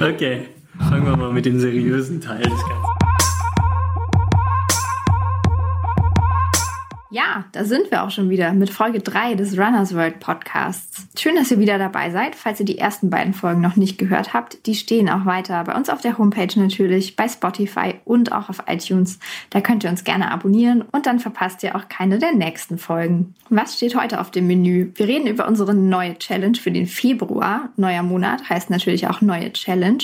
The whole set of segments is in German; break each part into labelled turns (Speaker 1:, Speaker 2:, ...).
Speaker 1: okay, fangen wir mal mit dem seriösen Teil des Ganzen.
Speaker 2: Ja, da sind wir auch schon wieder mit Folge 3 des Runners World Podcasts. Schön, dass ihr wieder dabei seid. Falls ihr die ersten beiden Folgen noch nicht gehört habt, die stehen auch weiter bei uns auf der Homepage natürlich, bei Spotify und auch auf iTunes. Da könnt ihr uns gerne abonnieren und dann verpasst ihr auch keine der nächsten Folgen. Was steht heute auf dem Menü? Wir reden über unsere neue Challenge für den Februar. Neuer Monat heißt natürlich auch neue Challenge.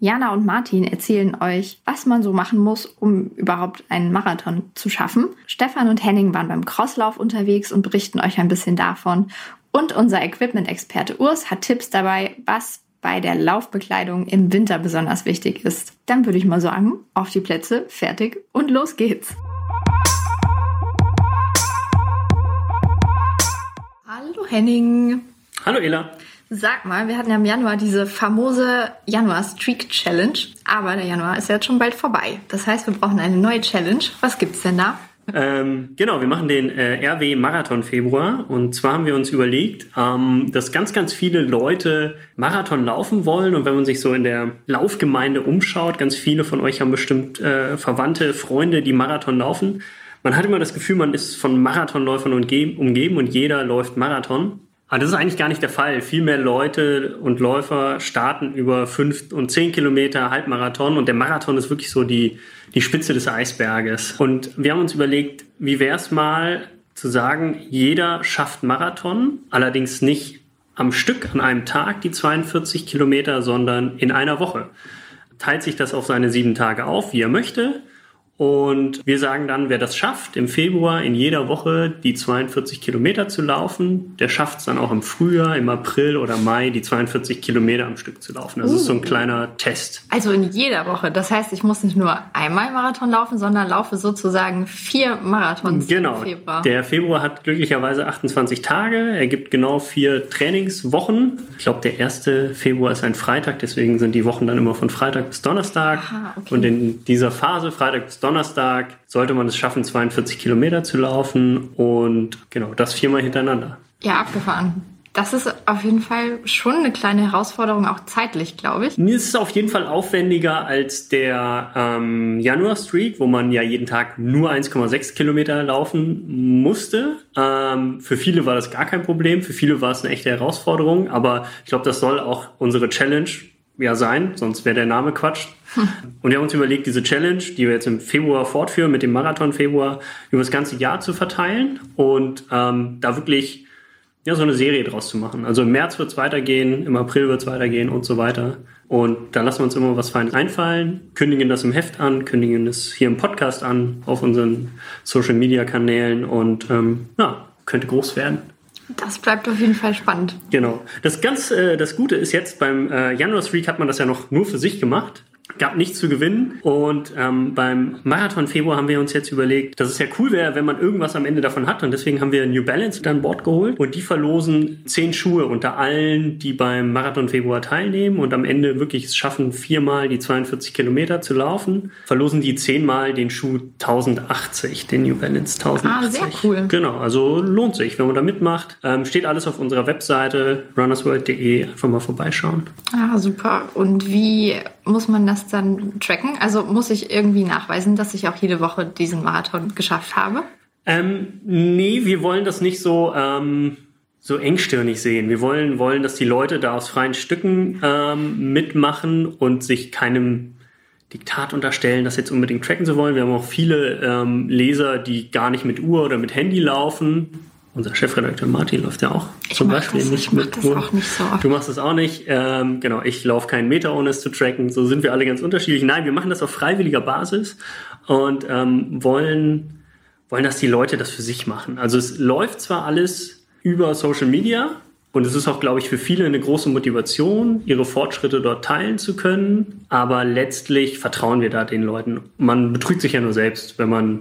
Speaker 2: Jana und Martin erzählen euch, was man so machen muss, um überhaupt einen Marathon zu schaffen. Stefan und Henning waren beim Crosslauf unterwegs und berichten euch ein bisschen davon. Und unser Equipment-Experte Urs hat Tipps dabei, was bei der Laufbekleidung im Winter besonders wichtig ist. Dann würde ich mal sagen, auf die Plätze, fertig und los geht's. Hallo Henning.
Speaker 1: Hallo Ela.
Speaker 2: Sag mal, wir hatten ja im Januar diese famose Januar Streak Challenge, aber der Januar ist ja jetzt schon bald vorbei. Das heißt, wir brauchen eine neue Challenge. Was gibt's denn da?
Speaker 1: Ähm, genau, wir machen den äh, RW Marathon Februar und zwar haben wir uns überlegt, ähm, dass ganz, ganz viele Leute Marathon laufen wollen und wenn man sich so in der Laufgemeinde umschaut, ganz viele von euch haben bestimmt äh, Verwandte, Freunde, die Marathon laufen. Man hat immer das Gefühl, man ist von Marathonläufern umgeben und jeder läuft Marathon. Aber das ist eigentlich gar nicht der Fall. Viel mehr Leute und Läufer starten über fünf und zehn Kilometer Halbmarathon und der Marathon ist wirklich so die, die Spitze des Eisberges. Und wir haben uns überlegt, wie wäre es mal zu sagen, jeder schafft Marathon, allerdings nicht am Stück an einem Tag die 42 Kilometer, sondern in einer Woche. Teilt sich das auf seine sieben Tage auf, wie er möchte und wir sagen dann, wer das schafft, im Februar in jeder Woche die 42 Kilometer zu laufen, der schafft es dann auch im Frühjahr, im April oder Mai die 42 Kilometer am Stück zu laufen. Das uh. ist so ein uh. kleiner Test.
Speaker 2: Also in jeder Woche. Das heißt, ich muss nicht nur einmal Marathon laufen, sondern laufe sozusagen vier Marathons
Speaker 1: genau. im Februar. Der Februar hat glücklicherweise 28 Tage. Er gibt genau vier Trainingswochen. Ich glaube, der erste Februar ist ein Freitag, deswegen sind die Wochen dann immer von Freitag bis Donnerstag. Aha, okay. Und in dieser Phase, Freitag bis Donnerstag, Donnerstag sollte man es schaffen, 42 Kilometer zu laufen und genau, das viermal hintereinander.
Speaker 2: Ja, abgefahren. Das ist auf jeden Fall schon eine kleine Herausforderung, auch zeitlich, glaube ich.
Speaker 1: Mir ist es auf jeden Fall aufwendiger als der ähm, Januar Streak, wo man ja jeden Tag nur 1,6 Kilometer laufen musste. Ähm, für viele war das gar kein Problem, für viele war es eine echte Herausforderung, aber ich glaube, das soll auch unsere Challenge ja sein, sonst wäre der Name Quatsch. Und wir haben uns überlegt, diese Challenge, die wir jetzt im Februar fortführen, mit dem Marathon Februar, über das ganze Jahr zu verteilen und ähm, da wirklich ja, so eine Serie draus zu machen. Also im März wird es weitergehen, im April wird es weitergehen und so weiter. Und da lassen wir uns immer was Feines einfallen, kündigen das im Heft an, kündigen es hier im Podcast an, auf unseren Social-Media-Kanälen und ähm, ja, könnte groß werden.
Speaker 2: Das bleibt auf jeden Fall spannend.
Speaker 1: Genau. Das ganz, äh, das Gute ist jetzt beim äh, Januar Streak hat man das ja noch nur für sich gemacht gab nichts zu gewinnen. Und ähm, beim Marathon Februar haben wir uns jetzt überlegt, dass es ja cool wäre, wenn man irgendwas am Ende davon hat. Und deswegen haben wir New Balance an Bord geholt. Und die verlosen zehn Schuhe unter allen, die beim Marathon Februar teilnehmen und am Ende wirklich es schaffen, viermal die 42 Kilometer zu laufen. Verlosen die zehnmal den Schuh 1080, den New Balance 1080. Ah,
Speaker 2: sehr cool.
Speaker 1: Genau, also lohnt sich, wenn man da mitmacht. Ähm, steht alles auf unserer Webseite runnersworld.de. Einfach mal vorbeischauen.
Speaker 2: Ah, super. Und wie muss man das dann tracken? Also muss ich irgendwie nachweisen, dass ich auch jede Woche diesen Marathon geschafft habe?
Speaker 1: Ähm, nee, wir wollen das nicht so, ähm, so engstirnig sehen. Wir wollen, wollen, dass die Leute da aus freien Stücken ähm, mitmachen und sich keinem Diktat unterstellen, das jetzt unbedingt tracken zu wollen. Wir haben auch viele ähm, Leser, die gar nicht mit Uhr oder mit Handy laufen unser Chefredakteur Martin läuft ja auch
Speaker 2: ich
Speaker 1: zum Beispiel
Speaker 2: das,
Speaker 1: nicht
Speaker 2: ich
Speaker 1: mit.
Speaker 2: Das auch nicht so
Speaker 1: Du machst das auch nicht. Ähm, genau, ich laufe keinen Meter, ohne es zu tracken. So sind wir alle ganz unterschiedlich. Nein, wir machen das auf freiwilliger Basis und ähm, wollen, wollen, dass die Leute das für sich machen. Also es läuft zwar alles über Social Media, und es ist auch, glaube ich, für viele eine große Motivation, ihre Fortschritte dort teilen zu können. Aber letztlich vertrauen wir da den Leuten. Man betrügt sich ja nur selbst, wenn man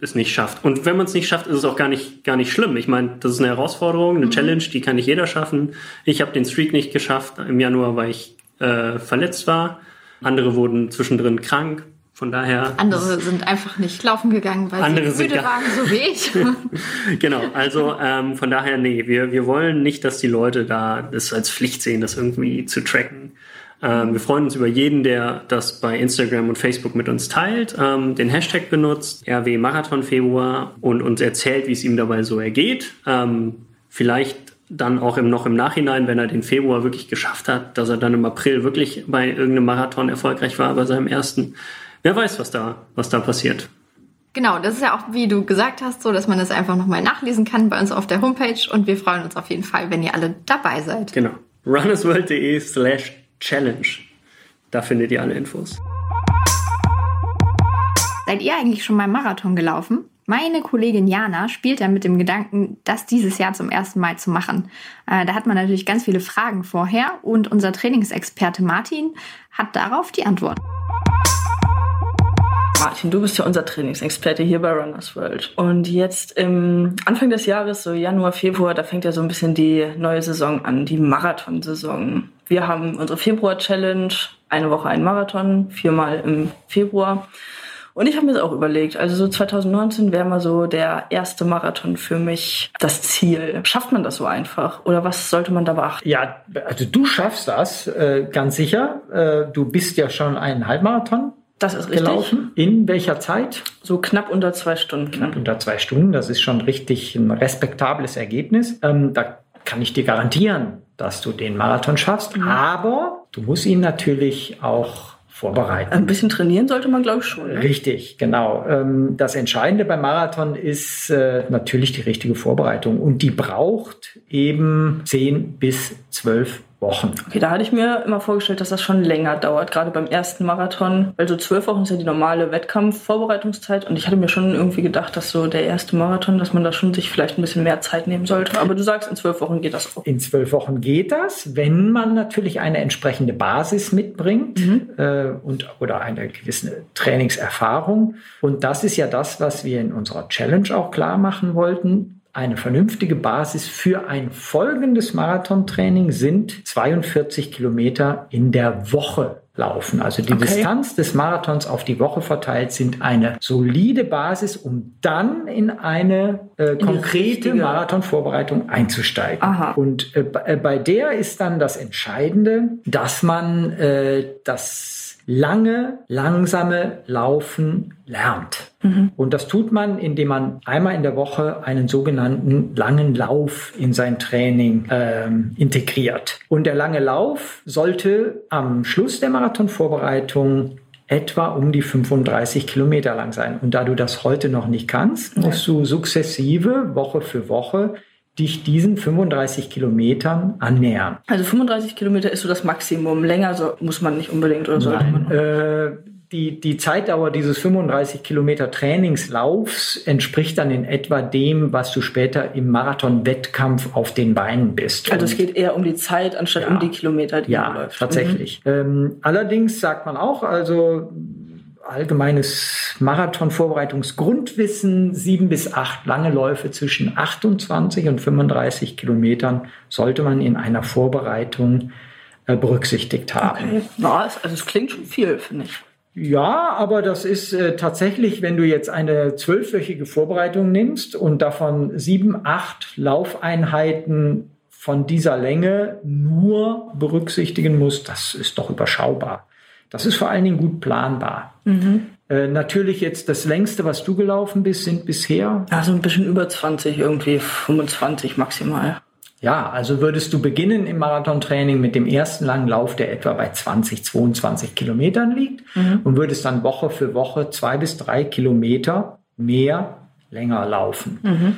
Speaker 1: es nicht schafft. Und wenn man es nicht schafft, ist es auch gar nicht, gar nicht schlimm. Ich meine, das ist eine Herausforderung, eine mhm. Challenge, die kann nicht jeder schaffen. Ich habe den Streak nicht geschafft im Januar, weil ich äh, verletzt war. Andere wurden zwischendrin krank. Von daher.
Speaker 2: Andere sind einfach nicht laufen gegangen, weil andere sie müde waren, so wie ich.
Speaker 1: genau, also ähm, von daher, nee, wir, wir wollen nicht, dass die Leute da das als Pflicht sehen, das irgendwie zu tracken. Ähm, wir freuen uns über jeden, der das bei Instagram und Facebook mit uns teilt, ähm, den Hashtag benutzt, RW Marathon Februar und uns erzählt, wie es ihm dabei so ergeht. Ähm, vielleicht dann auch im, noch im Nachhinein, wenn er den Februar wirklich geschafft hat, dass er dann im April wirklich bei irgendeinem Marathon erfolgreich war, bei seinem ersten. Wer weiß, was da, was da passiert.
Speaker 2: Genau, das ist ja auch, wie du gesagt hast, so, dass man das einfach nochmal nachlesen kann bei uns auf der Homepage und wir freuen uns auf jeden Fall, wenn ihr alle dabei seid.
Speaker 1: Genau. runnersworld.de slash challenge. Da findet ihr alle Infos.
Speaker 2: Seid ihr eigentlich schon mal Marathon gelaufen? Meine Kollegin Jana spielt ja mit dem Gedanken, das dieses Jahr zum ersten Mal zu machen. Äh, da hat man natürlich ganz viele Fragen vorher und unser Trainingsexperte Martin hat darauf die Antwort.
Speaker 3: Martin, du bist ja unser Trainingsexperte hier bei Runners World. Und jetzt im Anfang des Jahres, so Januar, Februar, da fängt ja so ein bisschen die neue Saison an, die Marathonsaison. Wir haben unsere Februar-Challenge, eine Woche ein Marathon, viermal im Februar. Und ich habe mir das auch überlegt, also so 2019 wäre mal so der erste Marathon für mich das Ziel. Schafft man das so einfach? Oder was sollte man da beachten?
Speaker 4: Ja, also du schaffst das äh, ganz sicher. Äh, du bist ja schon einen Halbmarathon
Speaker 3: das ist richtig. gelaufen.
Speaker 4: In welcher Zeit?
Speaker 3: So knapp unter zwei Stunden.
Speaker 4: Knapp unter zwei Stunden. Das ist schon richtig ein respektables Ergebnis. Ähm, da kann ich dir garantieren, dass du den Marathon schaffst. Mhm. Aber du musst ihn natürlich auch vorbereiten.
Speaker 3: Ein bisschen trainieren sollte man, glaube ich, schon.
Speaker 4: Ne? Richtig, genau. Ähm, das Entscheidende beim Marathon ist äh, natürlich die richtige Vorbereitung. Und die braucht eben zehn bis zwölf Wochen.
Speaker 3: Okay, da hatte ich mir immer vorgestellt, dass das schon länger dauert, gerade beim ersten Marathon, weil so zwölf Wochen ist ja die normale Wettkampfvorbereitungszeit und ich hatte mir schon irgendwie gedacht, dass so der erste Marathon, dass man da schon sich vielleicht ein bisschen mehr Zeit nehmen sollte. Aber du sagst, in zwölf Wochen geht das auch.
Speaker 4: In zwölf Wochen geht das, wenn man natürlich eine entsprechende Basis mitbringt mhm. äh, und oder eine gewisse Trainingserfahrung. Und das ist ja das, was wir in unserer Challenge auch klar machen wollten eine vernünftige Basis für ein folgendes Marathontraining sind 42 Kilometer in der Woche laufen. Also die okay. Distanz des Marathons auf die Woche verteilt sind eine solide Basis, um dann in eine äh, konkrete Marathonvorbereitung einzusteigen. Aha. Und äh, äh, bei der ist dann das Entscheidende, dass man äh, das lange, langsame Laufen lernt. Mhm. Und das tut man, indem man einmal in der Woche einen sogenannten langen Lauf in sein Training ähm, integriert. Und der lange Lauf sollte am Schluss der Marathonvorbereitung etwa um die 35 Kilometer lang sein. Und da du das heute noch nicht kannst, musst du sukzessive, Woche für Woche, dich diesen 35 Kilometern annähern.
Speaker 3: Also 35 Kilometer ist so das Maximum. Länger so, muss man nicht unbedingt oder so.
Speaker 4: Nein, äh, die, die Zeitdauer dieses 35 Kilometer Trainingslaufs entspricht dann in etwa dem, was du später im Marathon-Wettkampf auf den Beinen bist.
Speaker 3: Also Und es geht eher um die Zeit anstatt ja, um die Kilometer, die
Speaker 4: ja,
Speaker 3: man läuft.
Speaker 4: Tatsächlich. Mhm. Ähm, allerdings sagt man auch, also allgemeines Marathon-Vorbereitungsgrundwissen, sieben bis acht lange Läufe zwischen 28 und 35 Kilometern sollte man in einer Vorbereitung äh, berücksichtigt haben. Okay.
Speaker 3: Ja, also es klingt schon viel, finde ich.
Speaker 4: Ja, aber das ist äh, tatsächlich, wenn du jetzt eine zwölfwöchige Vorbereitung nimmst und davon sieben, acht Laufeinheiten von dieser Länge nur berücksichtigen musst, das ist doch überschaubar. Das ist vor allen Dingen gut planbar. Mhm. Äh, natürlich jetzt das längste, was du gelaufen bist, sind bisher.
Speaker 3: Also ein bisschen über 20, irgendwie 25 maximal.
Speaker 4: Ja, also würdest du beginnen im Marathontraining mit dem ersten langen Lauf, der etwa bei 20, 22 Kilometern liegt mhm. und würdest dann Woche für Woche zwei bis drei Kilometer mehr länger laufen. Mhm.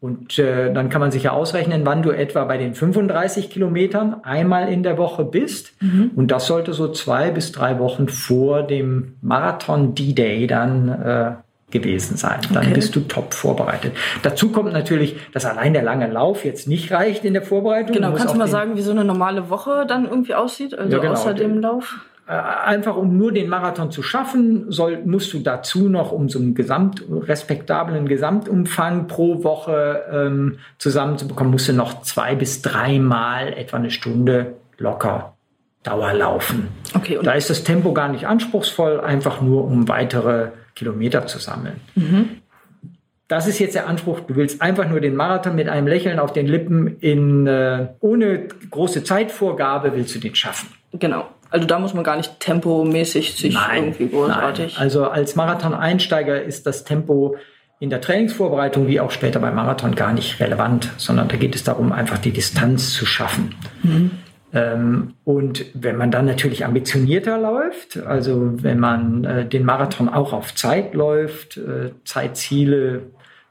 Speaker 4: Und äh, dann kann man sich ja ausrechnen, wann du etwa bei den 35 Kilometern einmal in der Woche bist. Mhm. Und das sollte so zwei bis drei Wochen vor dem Marathon D-Day dann äh, gewesen sein. Dann okay. bist du top vorbereitet. Dazu kommt natürlich, dass allein der lange Lauf jetzt nicht reicht in der Vorbereitung.
Speaker 3: Genau, kannst du mal sagen, wie so eine normale Woche dann irgendwie aussieht, also ja, genau. außer dem Lauf?
Speaker 4: Äh, einfach um nur den Marathon zu schaffen, soll, musst du dazu noch um so einen gesamt, respektablen Gesamtumfang pro Woche ähm, zusammenzubekommen, musst du noch zwei bis dreimal etwa eine Stunde locker Dauer laufen. Okay, da ist das Tempo gar nicht anspruchsvoll, einfach nur um weitere Kilometer zu sammeln. Mhm. Das ist jetzt der Anspruch, du willst einfach nur den Marathon mit einem Lächeln auf den Lippen in, äh, ohne große Zeitvorgabe willst du den schaffen.
Speaker 3: Genau. Also da muss man gar nicht tempomäßig sich nein, irgendwie großartig.
Speaker 4: Nein. Also als Marathon-Einsteiger ist das Tempo in der Trainingsvorbereitung wie auch später beim Marathon gar nicht relevant, sondern da geht es darum, einfach die Distanz zu schaffen. Mhm. Ähm, und wenn man dann natürlich ambitionierter läuft, also wenn man äh, den Marathon auch auf Zeit läuft, äh, Zeitziele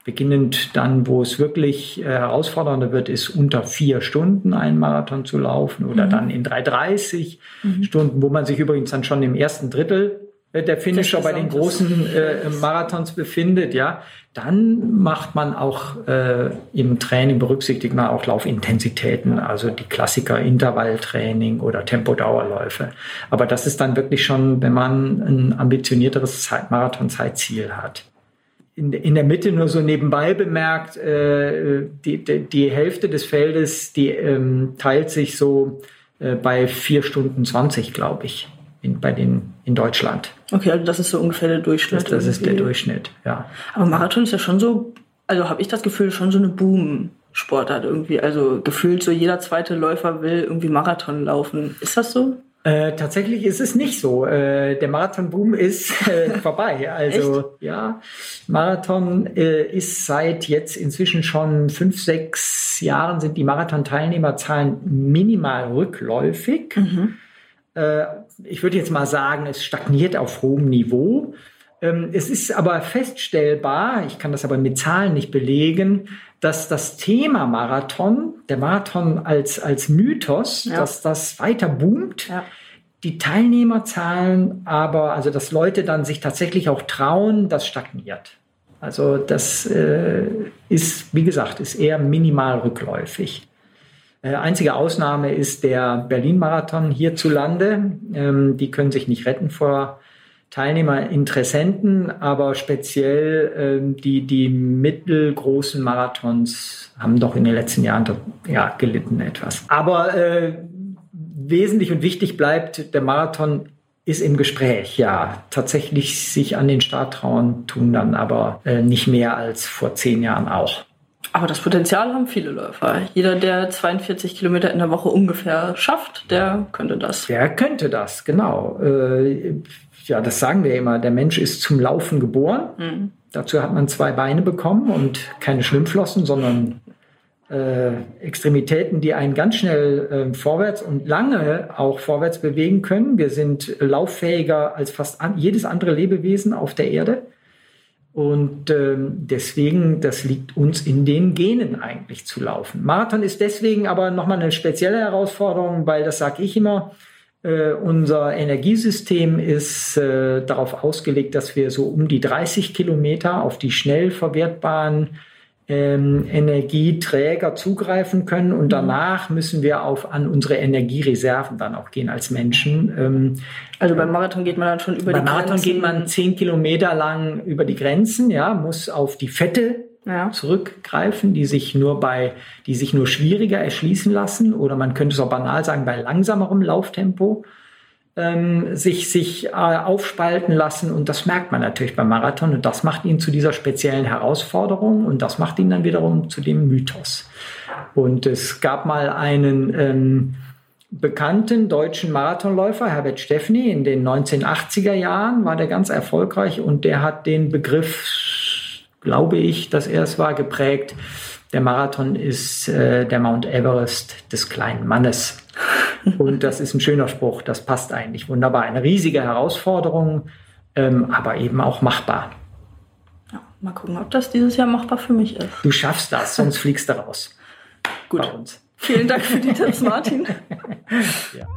Speaker 4: beginnend dann, wo es wirklich äh, herausfordernder wird, ist unter vier Stunden einen Marathon zu laufen oder mhm. dann in 3,30 mhm. Stunden, wo man sich übrigens dann schon im ersten Drittel äh, der Finisher bei den großen äh, Marathons befindet, ja, dann macht man auch äh, im Training berücksichtigt man auch Laufintensitäten, also die Klassiker Intervalltraining oder Tempodauerläufe. Aber das ist dann wirklich schon, wenn man ein ambitionierteres Marathon-Zeitziel hat in, in der Mitte nur so nebenbei bemerkt, äh, die, die, die Hälfte des Feldes, die ähm, teilt sich so äh, bei vier Stunden 20, glaube ich, in, bei den, in Deutschland.
Speaker 3: Okay, also das ist so ungefähr der Durchschnitt.
Speaker 4: Das, das ist der Durchschnitt, ja.
Speaker 3: Aber Marathon ist ja schon so, also habe ich das Gefühl, schon so eine Boom-Sportart irgendwie. Also gefühlt so jeder zweite Läufer will irgendwie Marathon laufen. Ist das so?
Speaker 4: Äh, tatsächlich ist es nicht so. Äh, der Marathonboom ist äh, vorbei. Also ja, Marathon äh, ist seit jetzt inzwischen schon fünf, sechs Jahren sind die Marathon-Teilnehmerzahlen minimal rückläufig. Mhm. Äh, ich würde jetzt mal sagen, es stagniert auf hohem Niveau. Ähm, es ist aber feststellbar, ich kann das aber mit Zahlen nicht belegen, dass das Thema Marathon, der Marathon als, als Mythos, ja. dass das weiter boomt. Ja. Die Teilnehmerzahlen aber, also dass Leute dann sich tatsächlich auch trauen, das stagniert. Also das äh, ist, wie gesagt, ist eher minimal rückläufig. Äh, einzige Ausnahme ist der Berlin-Marathon hierzulande. Ähm, die können sich nicht retten vor Teilnehmer, Interessenten, aber speziell ähm, die, die mittelgroßen Marathons haben doch in den letzten Jahren ja, gelitten etwas. Aber äh, wesentlich und wichtig bleibt, der Marathon ist im Gespräch, ja. Tatsächlich sich an den Start trauen, tun dann aber äh, nicht mehr als vor zehn Jahren auch.
Speaker 3: Aber das Potenzial haben viele Läufer. Jeder, der 42 Kilometer in der Woche ungefähr schafft, der könnte das.
Speaker 4: Der könnte das, genau. Ja, das sagen wir immer, der Mensch ist zum Laufen geboren. Mhm. Dazu hat man zwei Beine bekommen und keine Schwimmflossen, sondern äh, Extremitäten, die einen ganz schnell äh, vorwärts und lange auch vorwärts bewegen können. Wir sind lauffähiger als fast an, jedes andere Lebewesen auf der Erde. Und ähm, deswegen, das liegt uns in den Genen eigentlich zu laufen. Marathon ist deswegen aber nochmal eine spezielle Herausforderung, weil das sage ich immer, äh, unser Energiesystem ist äh, darauf ausgelegt, dass wir so um die 30 Kilometer auf die schnell verwertbaren ähm, Energieträger zugreifen können und mhm. danach müssen wir auf an unsere Energiereserven dann auch gehen als Menschen. Ähm,
Speaker 3: also beim Marathon geht man dann schon über
Speaker 4: die Grenzen. Beim Marathon geht man zehn Kilometer lang über die Grenzen, ja, muss auf die Fette ja. zurückgreifen, die sich nur bei, die sich nur schwieriger erschließen lassen oder man könnte es auch banal sagen, bei langsamerem Lauftempo ähm, sich, sich äh, aufspalten lassen. Und das merkt man natürlich beim Marathon. Und das macht ihn zu dieser speziellen Herausforderung. Und das macht ihn dann wiederum zu dem Mythos. Und es gab mal einen ähm, bekannten deutschen Marathonläufer, Herbert Steffni, in den 1980er Jahren war der ganz erfolgreich. Und der hat den Begriff glaube ich, dass er es war, geprägt. Der Marathon ist äh, der Mount Everest des kleinen Mannes. Und das ist ein schöner Spruch, das passt eigentlich wunderbar. Eine riesige Herausforderung, ähm, aber eben auch machbar.
Speaker 3: Ja, mal gucken, ob das dieses Jahr machbar für mich ist.
Speaker 4: Du schaffst das, sonst fliegst du raus.
Speaker 3: Gut. Vielen Dank für die Tipps, Martin. ja.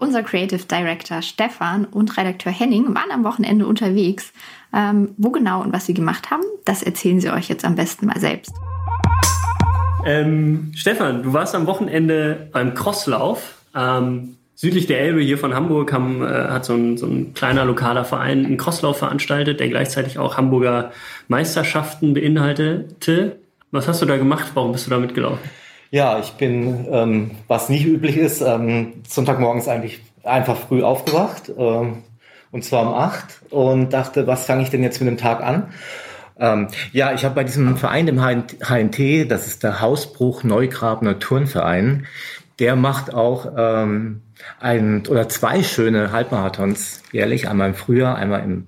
Speaker 2: Unser Creative Director Stefan und Redakteur Henning waren am Wochenende unterwegs. Ähm, wo genau und was sie gemacht haben, das erzählen sie euch jetzt am besten mal selbst.
Speaker 1: Ähm, Stefan, du warst am Wochenende beim Crosslauf. Ähm, südlich der Elbe hier von Hamburg haben, äh, hat so ein, so ein kleiner lokaler Verein einen Crosslauf veranstaltet, der gleichzeitig auch Hamburger Meisterschaften beinhaltete. Was hast du da gemacht? Warum bist du da mitgelaufen?
Speaker 5: Ja, ich bin, ähm, was nicht üblich ist, ähm, Sonntagmorgens eigentlich einfach früh aufgewacht, ähm, und zwar um acht und dachte, was fange ich denn jetzt mit dem Tag an? Ähm, ja, ich habe bei diesem Verein, dem HNT, das ist der Hausbruch Neugrabner Turnverein, der macht auch ähm, ein oder zwei schöne Halbmarathons jährlich, einmal im Frühjahr, einmal im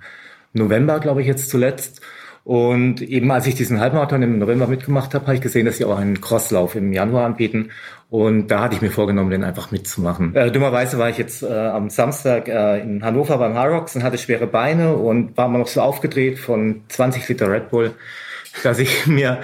Speaker 5: November, glaube ich, jetzt zuletzt. Und eben als ich diesen Halbmarathon im November mitgemacht habe, habe ich gesehen, dass sie auch einen Crosslauf im Januar anbieten. Und da hatte ich mir vorgenommen, den einfach mitzumachen. Äh, dummerweise war ich jetzt äh, am Samstag äh, in Hannover beim Harrocks und hatte schwere Beine und war mal noch so aufgedreht von 20 Liter Red Bull, dass ich mir,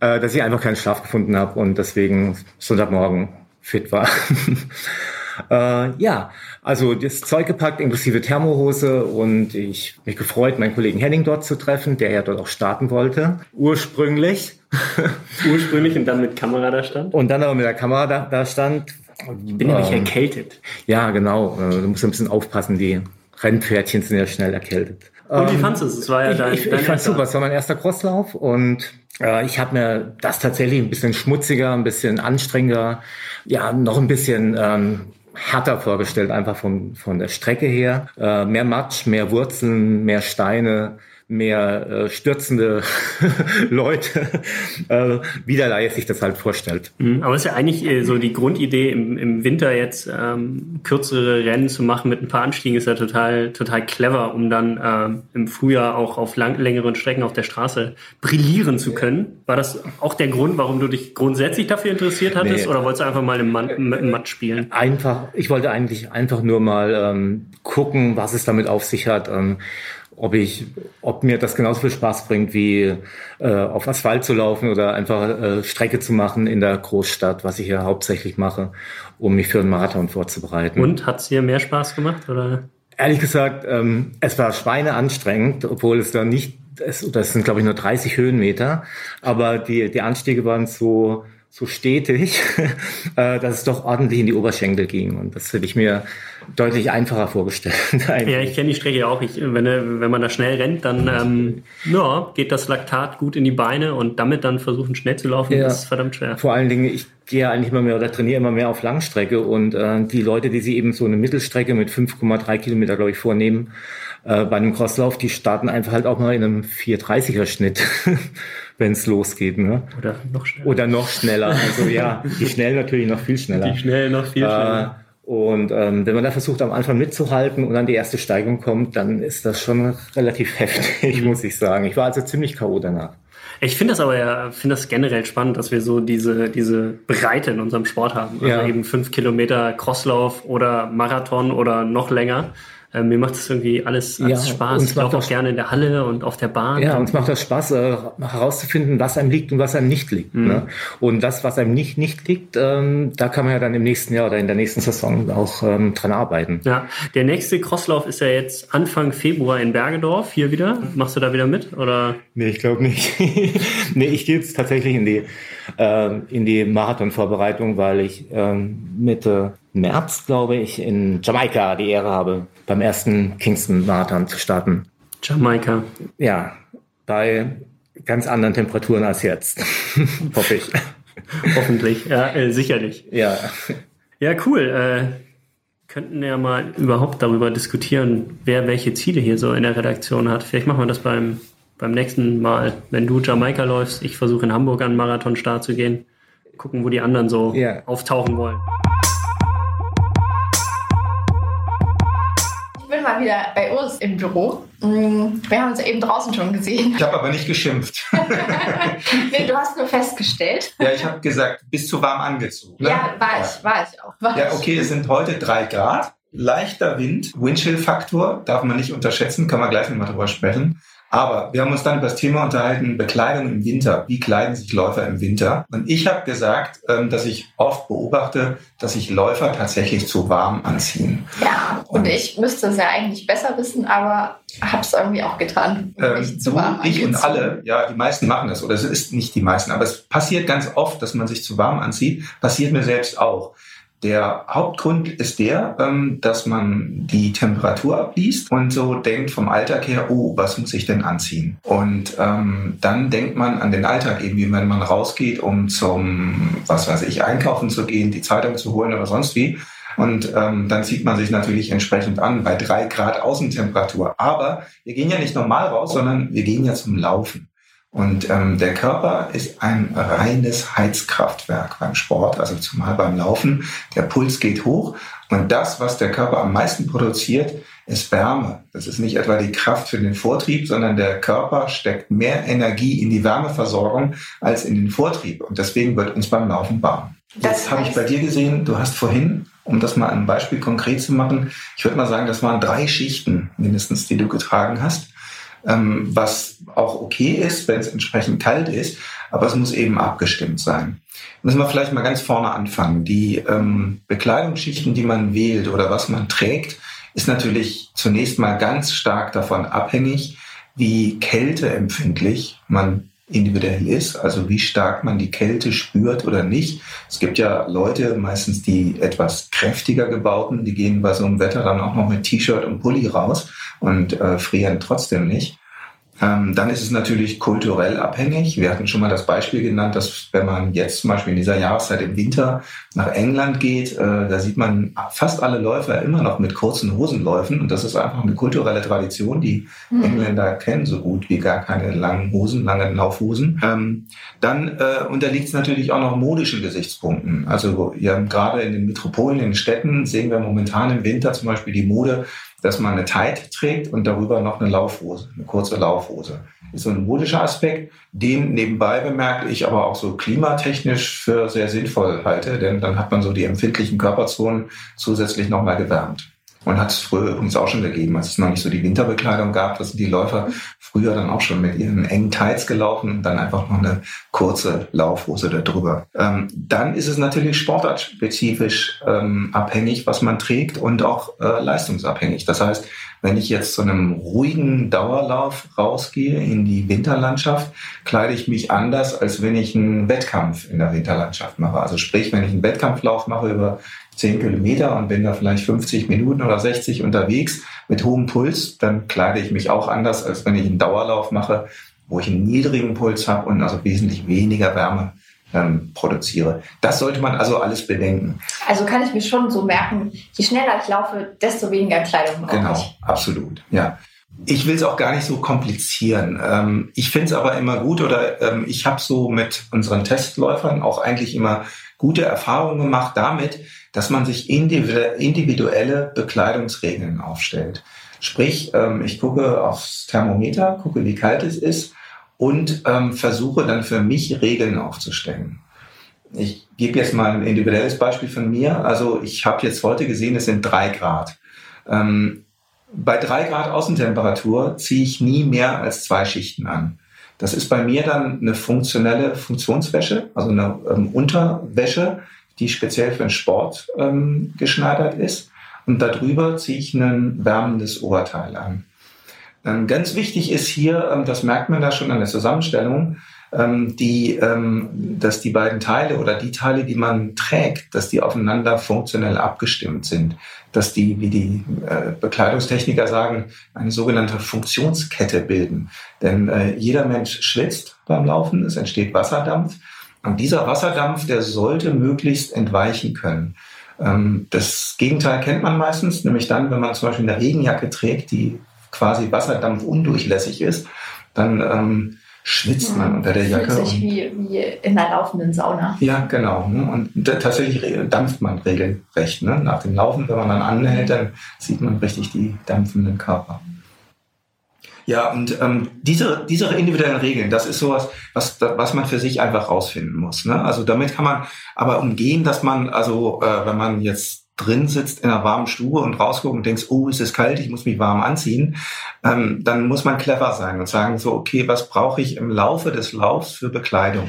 Speaker 5: äh, dass ich einfach keinen Schlaf gefunden habe und deswegen Sonntagmorgen fit war. äh, ja, also das Zeug gepackt, inklusive Thermohose und ich mich gefreut, meinen Kollegen Henning dort zu treffen, der ja dort auch starten wollte, ursprünglich.
Speaker 1: ursprünglich und dann mit Kamera da stand?
Speaker 5: Und dann aber mit der Kamera da, da stand.
Speaker 1: Ich bin nämlich ähm, erkältet.
Speaker 5: Ja, genau. Äh, du musst ein bisschen aufpassen, die Rennpferdchen sind ja schnell erkältet.
Speaker 1: Und wie ähm, fandest du es? Es war ja
Speaker 5: dein, ich, ich, dein ich fand super. Es war mein erster Crosslauf und äh, ich habe mir das tatsächlich ein bisschen schmutziger, ein bisschen anstrengender, ja, noch ein bisschen ähm, härter vorgestellt, einfach von, von der Strecke her. Äh, mehr Matsch, mehr Wurzeln, mehr Steine mehr äh, stürzende Leute, äh, wie der Laie sich das halt vorstellt.
Speaker 1: Mhm, aber es ist ja eigentlich äh, so die Grundidee, im, im Winter jetzt ähm, kürzere Rennen zu machen mit ein paar Anstiegen, ist ja total, total clever, um dann ähm, im Frühjahr auch auf lang, längeren Strecken auf der Straße brillieren zu können. War das auch der Grund, warum du dich grundsätzlich dafür interessiert hattest nee. oder wolltest du einfach mal im, Man im Matt spielen?
Speaker 5: Einfach, ich wollte eigentlich einfach nur mal ähm, gucken, was es damit auf sich hat. Ähm, ob ich, ob mir das genauso viel Spaß bringt, wie äh, auf Asphalt zu laufen oder einfach äh, Strecke zu machen in der Großstadt, was ich hier hauptsächlich mache, um mich für einen Marathon vorzubereiten.
Speaker 1: Und hat's dir mehr Spaß gemacht oder?
Speaker 5: Ehrlich gesagt, ähm, es war schweineanstrengend, obwohl es da nicht, es, das sind glaube ich nur 30 Höhenmeter, aber die die Anstiege waren so so stetig, äh, dass es doch ordentlich in die Oberschenkel ging. Und das hätte ich mir deutlich einfacher vorgestellt.
Speaker 1: Eigentlich. Ja, ich kenne die Strecke auch. Ich, wenn, wenn man da schnell rennt, dann ähm, ja, geht das Laktat gut in die Beine und damit dann versuchen schnell zu laufen, ja. ist verdammt schwer.
Speaker 5: Vor allen Dingen, ich gehe eigentlich immer mehr oder trainiere immer mehr auf Langstrecke und äh, die Leute, die sie eben so eine Mittelstrecke mit 5,3 Kilometer, glaube ich, vornehmen, äh, bei einem Crosslauf, die starten einfach halt auch mal in einem 430er Schnitt. wenn es losgeht. Ne?
Speaker 1: Oder noch schneller.
Speaker 5: Oder noch schneller. Also ja, die schnell natürlich noch viel schneller.
Speaker 1: Die schnell noch viel schneller.
Speaker 5: Äh, und ähm, wenn man da versucht, am Anfang mitzuhalten und dann die erste Steigung kommt, dann ist das schon relativ heftig, muss ich sagen. Ich war also ziemlich K.O. danach.
Speaker 1: Ich finde das aber ja, finde das generell spannend, dass wir so diese, diese Breite in unserem Sport haben. Also ja. eben fünf Kilometer Crosslauf oder Marathon oder noch länger. Äh, mir macht das irgendwie alles, alles ja, Spaß. Ich laufe auch gerne in der Halle und auf der Bahn.
Speaker 5: Ja, uns macht das Spaß, äh, herauszufinden, was einem liegt und was einem nicht liegt. Mhm. Ne? Und das, was einem nicht, nicht liegt, ähm, da kann man ja dann im nächsten Jahr oder in der nächsten Saison auch ähm, dran arbeiten.
Speaker 1: Ja, der nächste Crosslauf ist ja jetzt Anfang Februar in Bergedorf, hier wieder. Machst du da wieder mit? Oder?
Speaker 5: Nee, ich glaube nicht. nee, ich gehe jetzt tatsächlich in die, äh, in die Marathonvorbereitung, weil ich ähm, Mitte März, glaube ich, in Jamaika die Ehre habe, beim ersten Kingston-Marathon zu starten.
Speaker 1: Jamaika.
Speaker 5: Ja, bei ganz anderen Temperaturen als jetzt, hoffe ich.
Speaker 1: Hoffentlich, ja, äh, sicherlich.
Speaker 5: Ja.
Speaker 1: Ja, cool. Äh, könnten ja mal überhaupt darüber diskutieren, wer welche Ziele hier so in der Redaktion hat. Vielleicht machen wir das beim, beim nächsten Mal. Wenn du Jamaika läufst, ich versuche in Hamburg an den Marathonstart zu gehen. Gucken, wo die anderen so ja. auftauchen wollen.
Speaker 2: Mal wieder bei uns im Büro. Mm, wir haben uns eben draußen schon gesehen.
Speaker 6: Ich habe aber nicht geschimpft.
Speaker 2: nee, du hast nur festgestellt.
Speaker 6: Ja, ich habe gesagt, bist zu warm angezogen.
Speaker 2: Ne? Ja, war ich, war ich auch. War
Speaker 6: ja, okay, es sind heute drei Grad. Leichter Wind, Windchill-Faktor, darf man nicht unterschätzen, kann man gleich nochmal drüber sprechen. Aber wir haben uns dann über das Thema unterhalten, Bekleidung im Winter. Wie kleiden sich Läufer im Winter? Und ich habe gesagt, ähm, dass ich oft beobachte, dass sich Läufer tatsächlich zu warm anziehen.
Speaker 2: Ja, und, und ich müsste es ja eigentlich besser wissen, aber habe es irgendwie auch getan.
Speaker 6: Ähm, zu warm ich und alle, ja, die meisten machen das. Oder es ist nicht die meisten, aber es passiert ganz oft, dass man sich zu warm anzieht. Passiert mir selbst auch. Der Hauptgrund ist der, ähm, dass man die Temperatur abliest und so denkt vom Alltag her, oh, was muss ich denn anziehen? Und ähm, dann denkt man an den Alltag eben, wie wenn man rausgeht, um zum, was weiß ich, einkaufen zu gehen, die Zeitung zu holen oder sonst wie. Und ähm, dann zieht man sich natürlich entsprechend an bei drei Grad Außentemperatur. Aber wir gehen ja nicht normal raus, sondern wir gehen ja zum Laufen. Und ähm, der Körper ist ein reines Heizkraftwerk beim Sport, also zumal beim Laufen. Der Puls geht hoch und das, was der Körper am meisten produziert, ist Wärme. Das ist nicht etwa die Kraft für den Vortrieb, sondern der Körper steckt mehr Energie in die Wärmeversorgung als in den Vortrieb. Und deswegen wird uns beim Laufen warm. Das habe ich bei dir gesehen. Du hast vorhin, um das mal ein Beispiel konkret zu machen, ich würde mal sagen, das waren drei Schichten mindestens, die du getragen hast ähm, was auch okay ist, wenn es entsprechend kalt ist, aber es muss eben abgestimmt sein. Müssen wir vielleicht mal ganz vorne anfangen. Die ähm, Bekleidungsschichten, die man wählt oder was man trägt, ist natürlich zunächst mal ganz stark davon abhängig, wie kälteempfindlich man individuell ist, also wie stark man die Kälte spürt oder nicht. Es gibt ja Leute, meistens die etwas kräftiger gebauten, die gehen bei so einem Wetter dann auch noch mit T-Shirt und Pulli raus und äh, frieren trotzdem nicht. Ähm, dann ist es natürlich kulturell abhängig. Wir hatten schon mal das Beispiel genannt, dass wenn man jetzt zum Beispiel in dieser Jahreszeit im Winter nach England geht, äh, da sieht man fast alle Läufer immer noch mit kurzen Hosen läufen. Und das ist einfach eine kulturelle Tradition. Die mhm. Engländer kennen so gut wie gar keine langen Hosen, langen Laufhosen. Ähm, dann äh, unterliegt es natürlich auch noch modischen Gesichtspunkten. Also ja, gerade in den Metropolen, in den Städten sehen wir momentan im Winter zum Beispiel die Mode, dass man eine Tight trägt und darüber noch eine Laufhose, eine kurze Laufhose. Ist so ein modischer Aspekt, den nebenbei bemerke ich aber auch so klimatechnisch für sehr sinnvoll halte, denn dann hat man so die empfindlichen Körperzonen zusätzlich nochmal gewärmt. Und hat es früher übrigens auch schon gegeben, als es noch nicht so die Winterbekleidung gab, dass die Läufer früher dann auch schon mit ihren engen Tights gelaufen und dann einfach noch eine kurze Laufhose darüber. Ähm, dann ist es natürlich sportartspezifisch ähm, abhängig, was man trägt und auch äh, leistungsabhängig. Das heißt, wenn ich jetzt zu einem ruhigen Dauerlauf rausgehe in die Winterlandschaft, kleide ich mich anders, als wenn ich einen Wettkampf in der Winterlandschaft mache. Also sprich, wenn ich einen Wettkampflauf mache über 10 Kilometer und bin da vielleicht 50 Minuten oder 60 unterwegs mit hohem Puls, dann kleide ich mich auch anders, als wenn ich einen Dauerlauf mache, wo ich einen niedrigen Puls habe und also wesentlich weniger Wärme ähm, produziere. Das sollte man also alles bedenken.
Speaker 2: Also kann ich mir schon so merken, je schneller ich laufe, desto weniger Kleidung brauche
Speaker 6: genau, ich. Genau, absolut, ja. Ich will es auch gar nicht so komplizieren. Ähm, ich finde es aber immer gut oder ähm, ich habe so mit unseren Testläufern auch eigentlich immer gute Erfahrungen gemacht damit, dass man sich individuelle Bekleidungsregeln aufstellt. Sprich, ähm, ich gucke aufs Thermometer, gucke, wie kalt es ist und ähm, versuche dann für mich Regeln aufzustellen. Ich gebe jetzt mal ein individuelles Beispiel von mir. Also ich habe jetzt heute gesehen, es sind drei Grad. Ähm, bei drei Grad Außentemperatur ziehe ich nie mehr als zwei Schichten an. Das ist bei mir dann eine funktionelle Funktionswäsche, also eine Unterwäsche, die speziell für den Sport ähm, geschneidert ist. Und darüber ziehe ich ein wärmendes Oberteil an. Ähm, ganz wichtig ist hier, ähm, das merkt man da schon an der Zusammenstellung, ähm, die, ähm, dass die beiden Teile oder die Teile, die man trägt, dass die aufeinander funktionell abgestimmt sind. Dass die, wie die äh, Bekleidungstechniker sagen, eine sogenannte Funktionskette bilden. Denn äh, jeder Mensch schwitzt beim Laufen, es entsteht Wasserdampf. Und dieser Wasserdampf, der sollte möglichst entweichen können. Ähm, das Gegenteil kennt man meistens, nämlich dann, wenn man zum Beispiel eine Regenjacke trägt, die quasi Wasserdampf undurchlässig ist, dann ähm, schwitzt man unter der Jacke.
Speaker 2: Fühlt sich wie, wie in einer laufenden Sauna.
Speaker 6: Ja, genau. Ne? Und tatsächlich dampft man regelrecht. Ne? Nach dem Laufen, wenn man dann anhält, dann sieht man richtig die dampfenden Körper. Ja, und ähm, diese, diese individuellen Regeln, das ist sowas, was, was man für sich einfach rausfinden muss. Ne? Also damit kann man aber umgehen, dass man, also äh, wenn man jetzt drin sitzt in einer warmen Stube und rausguckt und denkst, oh, es ist kalt, ich muss mich warm anziehen, ähm, dann muss man clever sein und sagen so, okay, was brauche ich im Laufe des Laufs für Bekleidung?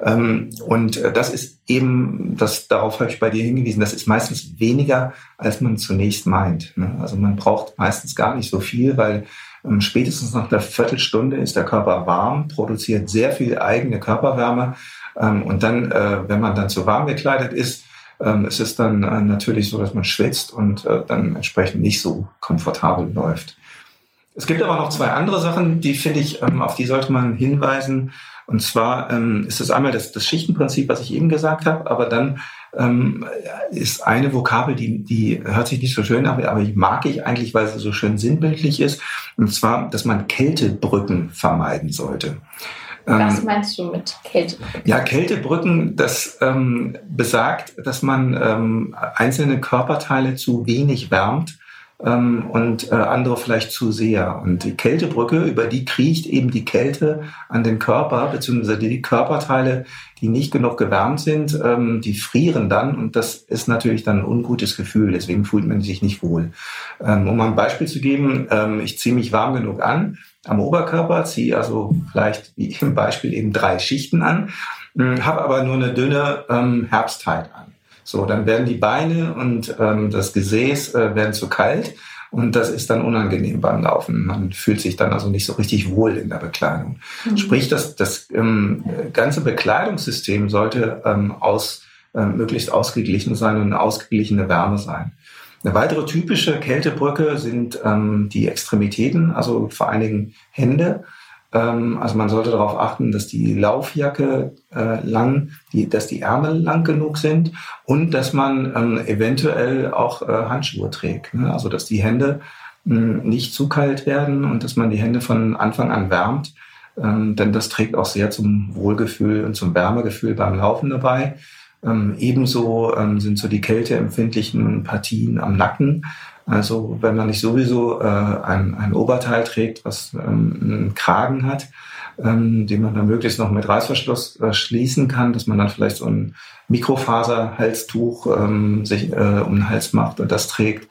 Speaker 6: Ähm, und äh, das ist eben, das, darauf habe ich bei dir hingewiesen, das ist meistens weniger, als man zunächst meint. Ne? Also man braucht meistens gar nicht so viel, weil ähm, spätestens nach der Viertelstunde ist der Körper warm, produziert sehr viel eigene Körperwärme. Ähm, und dann, äh, wenn man dann zu warm gekleidet ist, ähm, es ist dann äh, natürlich so, dass man schwitzt und äh, dann entsprechend nicht so komfortabel läuft. Es gibt aber noch zwei andere Sachen, die finde ich, auf die sollte man hinweisen. Und zwar ist es einmal das, das Schichtenprinzip, was ich eben gesagt habe, aber dann ähm, ist eine Vokabel, die, die hört sich nicht so schön an, aber die mag ich eigentlich, weil sie so schön sinnbildlich ist. Und zwar, dass man Kältebrücken vermeiden sollte.
Speaker 2: Was ähm, meinst du mit Kältebrücken?
Speaker 6: Ja, Kältebrücken, das ähm, besagt, dass man ähm, einzelne Körperteile zu wenig wärmt ähm, und äh, andere vielleicht zu sehr. Und die Kältebrücke, über die kriecht eben die Kälte an den Körper, beziehungsweise die Körperteile, die nicht genug gewärmt sind, ähm, die frieren dann und das ist natürlich dann ein ungutes Gefühl, deswegen fühlt man sich nicht wohl. Ähm, um ein Beispiel zu geben, ähm, ich ziehe mich warm genug an am Oberkörper, ziehe also vielleicht wie im Beispiel eben drei Schichten an, äh, habe aber nur eine dünne ähm, Herbstzeit an. So, dann werden die Beine und ähm, das Gesäß äh, werden zu kalt und das ist dann unangenehm beim Laufen. Man fühlt sich dann also nicht so richtig wohl in der Bekleidung. Mhm. Sprich, das, das ähm, ganze Bekleidungssystem sollte ähm, aus, äh, möglichst ausgeglichen sein und eine ausgeglichene Wärme sein. Eine weitere typische Kältebrücke sind ähm, die Extremitäten, also vor allen Dingen Hände. Ähm, also man sollte darauf achten, dass die Laufjacke äh, lang, die, dass die Ärmel lang genug sind und dass man ähm, eventuell auch äh, Handschuhe trägt. Ne? Also dass die Hände mh, hm, nicht zu kalt werden und dass man die Hände von Anfang an wärmt. Ähm, denn das trägt auch sehr zum Wohlgefühl und zum Wärmegefühl beim Laufen dabei. Ähm, ebenso ähm, sind so die kälteempfindlichen Partien am Nacken also wenn man nicht sowieso äh, ein, ein Oberteil trägt, was ähm, einen Kragen hat, ähm, den man dann möglichst noch mit Reißverschluss äh, schließen kann, dass man dann vielleicht so ein Mikrofaserhalstuch ähm, sich äh, um den Hals macht und das trägt.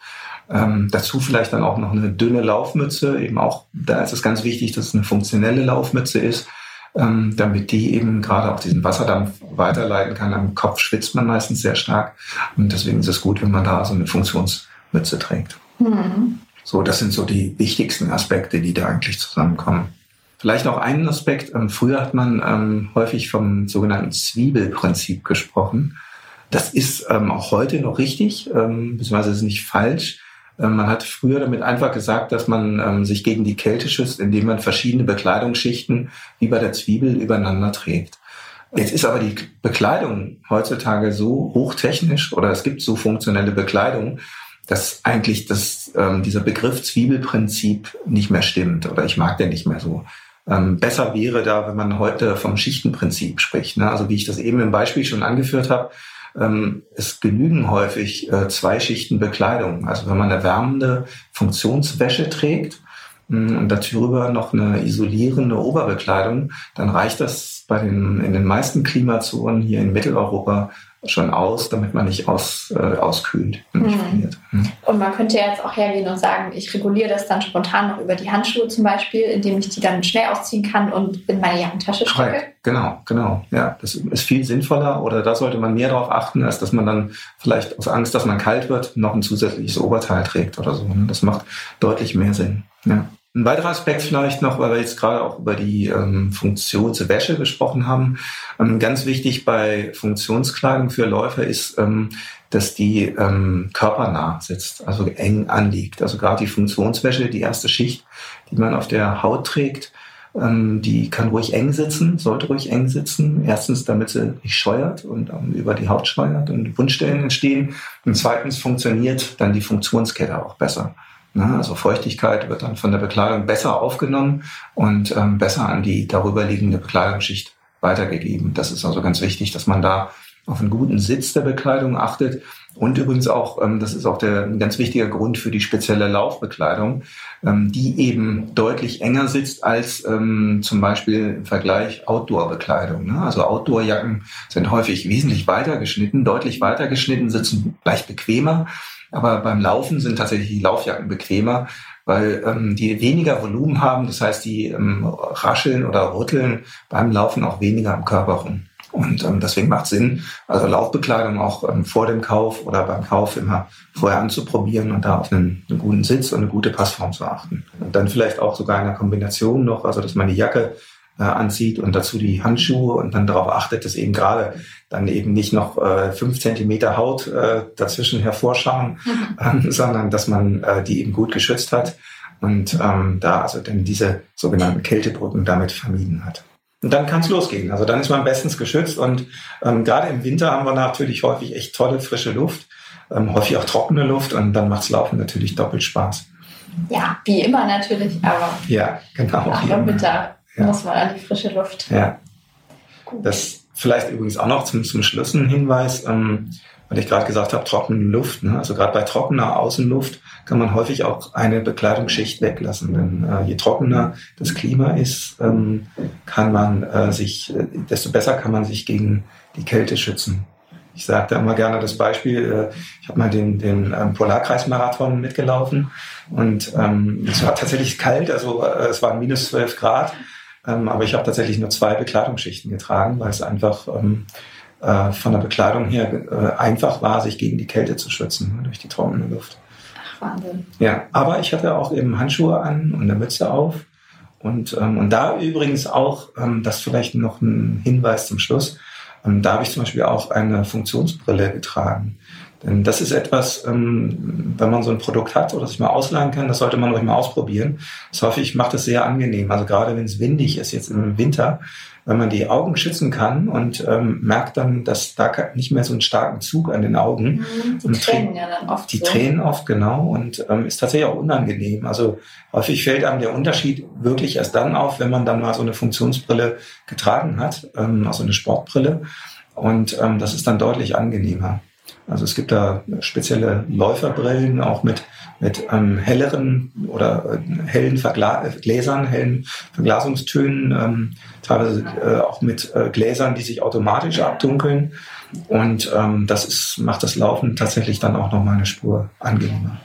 Speaker 6: Ähm, dazu vielleicht dann auch noch eine dünne Laufmütze, eben auch, da ist es ganz wichtig, dass es eine funktionelle Laufmütze ist, ähm, damit die eben gerade auch diesen Wasserdampf weiterleiten kann. Am Kopf schwitzt man meistens sehr stark und deswegen ist es gut, wenn man da so eine Funktions Mütze trägt. Mhm. So, das sind so die wichtigsten Aspekte, die da eigentlich zusammenkommen. Vielleicht noch einen Aspekt. Ähm, früher hat man ähm, häufig vom sogenannten Zwiebelprinzip gesprochen. Das ist ähm, auch heute noch richtig, ähm, beziehungsweise ist nicht falsch. Ähm, man hat früher damit einfach gesagt, dass man ähm, sich gegen die Kälte schützt, indem man verschiedene Bekleidungsschichten wie bei der Zwiebel übereinander trägt. Jetzt ist aber die Bekleidung heutzutage so hochtechnisch oder es gibt so funktionelle Bekleidung, dass eigentlich das, ähm, dieser Begriff Zwiebelprinzip nicht mehr stimmt oder ich mag den nicht mehr so. Ähm, besser wäre da, wenn man heute vom Schichtenprinzip spricht. Ne? Also wie ich das eben im Beispiel schon angeführt habe, ähm, es genügen häufig äh, zwei Schichten Bekleidung. Also wenn man eine wärmende Funktionswäsche trägt mh, und darüber noch eine isolierende Oberbekleidung, dann reicht das bei den, in den meisten Klimazonen hier in Mitteleuropa schon aus, damit man nicht aus, äh, auskühlt und nicht
Speaker 2: mhm. friert. Mhm. Und man könnte ja jetzt auch hergehen und sagen, ich reguliere das dann spontan noch über die Handschuhe zum Beispiel, indem ich die dann schnell ausziehen kann und in meine Jackentasche stecke.
Speaker 6: Genau, genau. Ja, das ist viel sinnvoller oder da sollte man mehr darauf achten, als dass man dann vielleicht aus Angst, dass man kalt wird, noch ein zusätzliches Oberteil trägt oder so. Das macht deutlich mehr Sinn. Ja. Ein weiterer Aspekt vielleicht noch, weil wir jetzt gerade auch über die ähm, Funktionswäsche gesprochen haben. Ähm, ganz wichtig bei Funktionskleidung für Läufer ist, ähm, dass die ähm, körpernah sitzt, also eng anliegt. Also gerade die Funktionswäsche, die erste Schicht, die man auf der Haut trägt, ähm, die kann ruhig eng sitzen, sollte ruhig eng sitzen. Erstens, damit sie nicht scheuert und ähm, über die Haut scheuert und Wundstellen entstehen. Und zweitens funktioniert dann die Funktionskette auch besser. Ne? Also Feuchtigkeit wird dann von der Bekleidung besser aufgenommen und ähm, besser an die darüberliegende Bekleidungsschicht weitergegeben. Das ist also ganz wichtig, dass man da auf einen guten Sitz der Bekleidung achtet. Und übrigens auch, ähm, das ist auch der, ein ganz wichtiger Grund für die spezielle Laufbekleidung, ähm, die eben deutlich enger sitzt als zum Beispiel im Vergleich Outdoor-Bekleidung. Ne? Also Outdoor-Jacken sind häufig wesentlich weiter geschnitten, deutlich weiter geschnitten, sitzen gleich bequemer aber beim Laufen sind tatsächlich die Laufjacken bequemer, weil ähm, die weniger Volumen haben. Das heißt, die ähm, rascheln oder rütteln beim Laufen auch weniger am Körper rum. Und ähm, deswegen macht Sinn, also Laufbekleidung auch ähm, vor dem Kauf oder beim Kauf immer vorher anzuprobieren und da auf einen, einen guten Sitz und eine gute Passform zu achten. Und dann vielleicht auch sogar in einer Kombination noch, also dass man die Jacke äh, anzieht und dazu die Handschuhe und dann darauf achtet, dass eben gerade dann eben nicht noch äh, fünf Zentimeter Haut äh, dazwischen hervorschauen, mhm. ähm, sondern dass man äh, die eben gut geschützt hat und ähm, da also dann diese sogenannten Kältebrücken damit vermieden hat. Und dann kann es losgehen. Also dann ist man bestens geschützt und ähm, gerade im Winter haben wir natürlich häufig echt tolle frische Luft, ähm, häufig auch trockene Luft und dann macht's Laufen natürlich doppelt Spaß.
Speaker 2: Ja, wie immer natürlich, aber
Speaker 6: ja, genau.
Speaker 2: Ja, im Winter Ja. Muss mal an die frische Luft.
Speaker 6: Ja. Gut. Das vielleicht übrigens auch noch zum, zum Schluss ein Hinweis, ähm, weil ich gerade gesagt habe, trockene Luft. Ne? Also gerade bei trockener Außenluft kann man häufig auch eine Bekleidungsschicht weglassen. Denn äh, je trockener das Klima ist, ähm, kann man äh, sich, äh, desto besser kann man sich gegen die Kälte schützen. Ich sage da immer gerne das Beispiel, äh, ich habe mal den, den ähm, Polarkreismarathon mitgelaufen und ähm, es war tatsächlich kalt, also äh, es waren minus 12 Grad, ähm, aber ich habe tatsächlich nur zwei Bekleidungsschichten getragen, weil es einfach ähm, äh, von der Bekleidung her äh, einfach war, sich gegen die Kälte zu schützen ne, durch die trockene Luft.
Speaker 2: Ach, Wahnsinn.
Speaker 6: Ja, aber ich hatte auch eben Handschuhe an und eine Mütze auf. Und, ähm, und da übrigens auch, das vielleicht noch ein Hinweis zum Schluss, da habe ich zum Beispiel auch eine Funktionsbrille getragen. Denn das ist etwas, ähm, wenn man so ein Produkt hat oder sich mal ausleihen kann, das sollte man ruhig mal ausprobieren. Das hoffe ich, macht es sehr angenehm. Also gerade wenn es windig ist, jetzt im Winter, wenn man die Augen schützen kann und ähm, merkt dann, dass da nicht mehr so einen starken Zug an den Augen.
Speaker 2: Mhm, die tränen ja dann oft.
Speaker 6: Die so. tränen oft, genau. Und ähm, ist tatsächlich auch unangenehm. Also häufig fällt einem der Unterschied wirklich erst dann auf, wenn man dann mal so eine Funktionsbrille getragen hat, ähm, also eine Sportbrille. Und ähm, das ist dann deutlich angenehmer. Also es gibt da spezielle Läuferbrillen, auch mit, mit ähm, helleren oder äh, hellen Vergla Gläsern, hellen Verglasungstönen, ähm, teilweise äh, auch mit äh, Gläsern, die sich automatisch abdunkeln. Und ähm, das ist, macht das Laufen tatsächlich dann auch nochmal eine Spur angenehmer.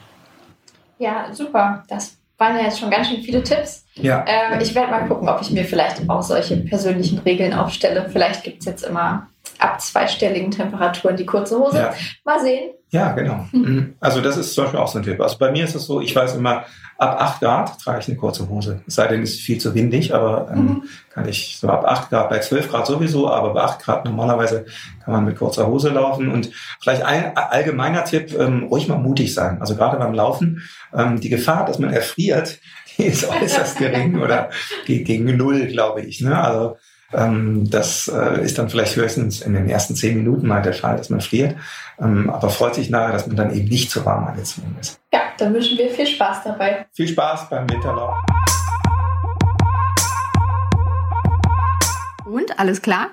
Speaker 2: Ja, super. Das waren ja jetzt schon ganz schön viele Tipps.
Speaker 6: Ja.
Speaker 2: Ähm, ich werde mal gucken, ob ich mir vielleicht auch solche persönlichen Regeln aufstelle. Vielleicht gibt es jetzt immer ab zweistelligen Temperaturen die kurze Hose. Ja. Mal sehen.
Speaker 6: Ja, genau. Mhm. Also das ist zum Beispiel auch so ein Tipp. Also bei mir ist es so, ich weiß immer, ab 8 Grad trage ich eine kurze Hose. Es sei denn, es ist viel zu windig, aber ähm, mhm. kann ich so ab 8 Grad, bei 12 Grad sowieso, aber bei 8 Grad normalerweise kann man mit kurzer Hose laufen. Und vielleicht ein allgemeiner Tipp, ähm, ruhig mal mutig sein. Also gerade beim Laufen, ähm, die Gefahr, dass man erfriert, die ist äußerst gering oder gegen null, glaube ich. Ne? Also das äh, ist dann vielleicht höchstens in den ersten zehn Minuten mal der Fall, dass man friert, ähm, aber freut sich nachher, dass man dann eben nicht zu warm angezogen ist.
Speaker 2: Ja, dann wünschen wir viel Spaß dabei.
Speaker 6: Viel Spaß beim Winterlauf.
Speaker 2: Und alles klar?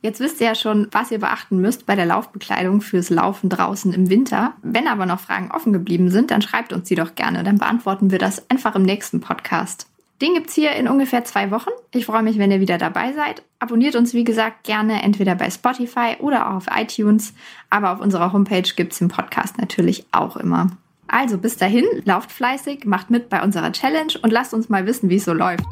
Speaker 2: Jetzt wisst ihr ja schon, was ihr beachten müsst bei der Laufbekleidung fürs Laufen draußen im Winter. Wenn aber noch Fragen offen geblieben sind, dann schreibt uns die doch gerne. Dann beantworten wir das einfach im nächsten Podcast. Den gibt's hier in ungefähr zwei Wochen. Ich freue mich, wenn ihr wieder dabei seid. Abonniert uns, wie gesagt, gerne entweder bei Spotify oder auch auf iTunes. Aber auf unserer Homepage gibt's den Podcast natürlich auch immer. Also bis dahin, lauft fleißig, macht mit bei unserer Challenge und lasst uns mal wissen, wie es so läuft.